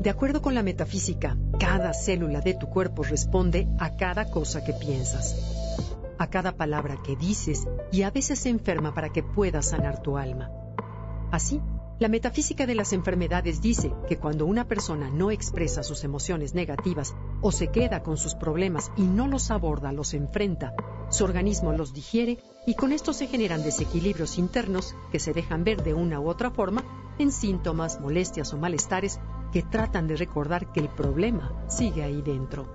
De acuerdo con la metafísica, cada célula de tu cuerpo responde a cada cosa que piensas, a cada palabra que dices y a veces se enferma para que puedas sanar tu alma. Así, la metafísica de las enfermedades dice que cuando una persona no expresa sus emociones negativas o se queda con sus problemas y no los aborda, los enfrenta, su organismo los digiere y con esto se generan desequilibrios internos que se dejan ver de una u otra forma en síntomas, molestias o malestares que tratan de recordar que el problema sigue ahí dentro.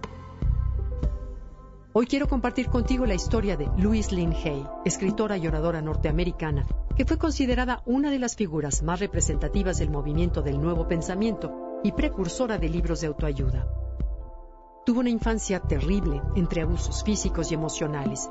Hoy quiero compartir contigo la historia de Louise Lynn Hay, escritora y oradora norteamericana, que fue considerada una de las figuras más representativas del movimiento del nuevo pensamiento y precursora de libros de autoayuda. Tuvo una infancia terrible entre abusos físicos y emocionales,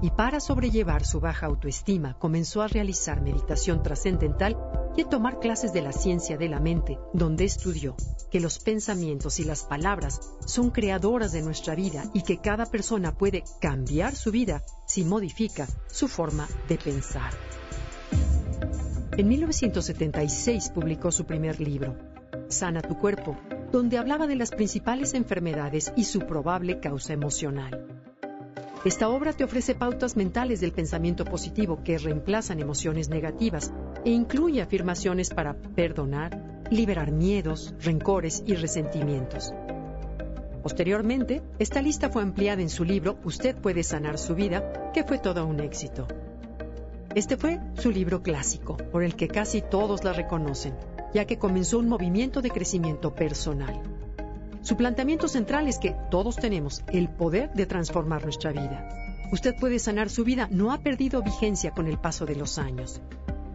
y para sobrellevar su baja autoestima comenzó a realizar meditación trascendental y tomar clases de la ciencia de la mente, donde estudió que los pensamientos y las palabras son creadoras de nuestra vida y que cada persona puede cambiar su vida si modifica su forma de pensar. En 1976 publicó su primer libro, Sana tu cuerpo, donde hablaba de las principales enfermedades y su probable causa emocional. Esta obra te ofrece pautas mentales del pensamiento positivo que reemplazan emociones negativas e incluye afirmaciones para perdonar, liberar miedos, rencores y resentimientos. Posteriormente, esta lista fue ampliada en su libro Usted puede sanar su vida, que fue todo un éxito. Este fue su libro clásico, por el que casi todos la reconocen, ya que comenzó un movimiento de crecimiento personal. Su planteamiento central es que todos tenemos el poder de transformar nuestra vida. Usted puede sanar su vida, no ha perdido vigencia con el paso de los años.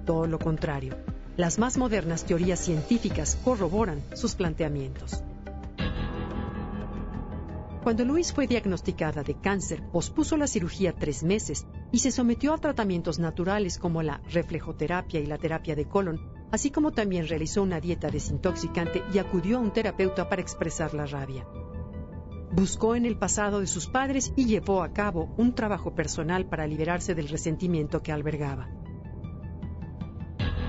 Todo lo contrario, las más modernas teorías científicas corroboran sus planteamientos. Cuando Luis fue diagnosticada de cáncer, pospuso la cirugía tres meses y se sometió a tratamientos naturales como la reflejoterapia y la terapia de colon, así como también realizó una dieta desintoxicante y acudió a un terapeuta para expresar la rabia. Buscó en el pasado de sus padres y llevó a cabo un trabajo personal para liberarse del resentimiento que albergaba.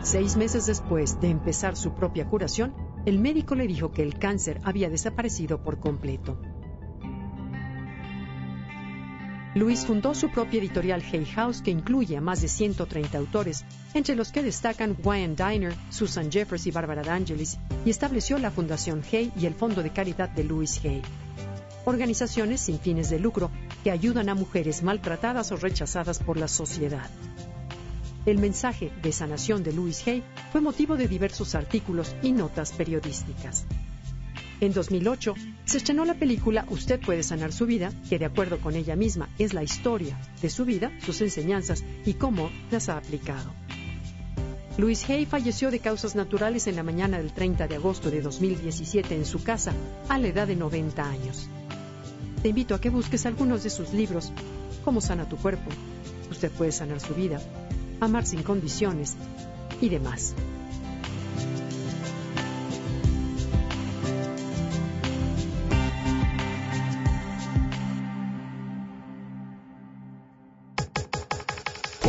Seis meses después de empezar su propia curación, el médico le dijo que el cáncer había desaparecido por completo. Luis fundó su propia editorial Hay House que incluye a más de 130 autores, entre los que destacan Wayne Diner, Susan Jeffers y Barbara D'Angelis, y estableció la Fundación Hay y el Fondo de Caridad de Louis Hay. Organizaciones sin fines de lucro que ayudan a mujeres maltratadas o rechazadas por la sociedad. El mensaje de sanación de Louis Hay fue motivo de diversos artículos y notas periodísticas. En 2008 se estrenó la película Usted puede sanar su vida, que de acuerdo con ella misma es la historia de su vida, sus enseñanzas y cómo las ha aplicado. Louis Hay falleció de causas naturales en la mañana del 30 de agosto de 2017 en su casa, a la edad de 90 años. Te invito a que busques algunos de sus libros, Cómo sana tu cuerpo, Usted puede sanar su vida, Amar sin condiciones y demás.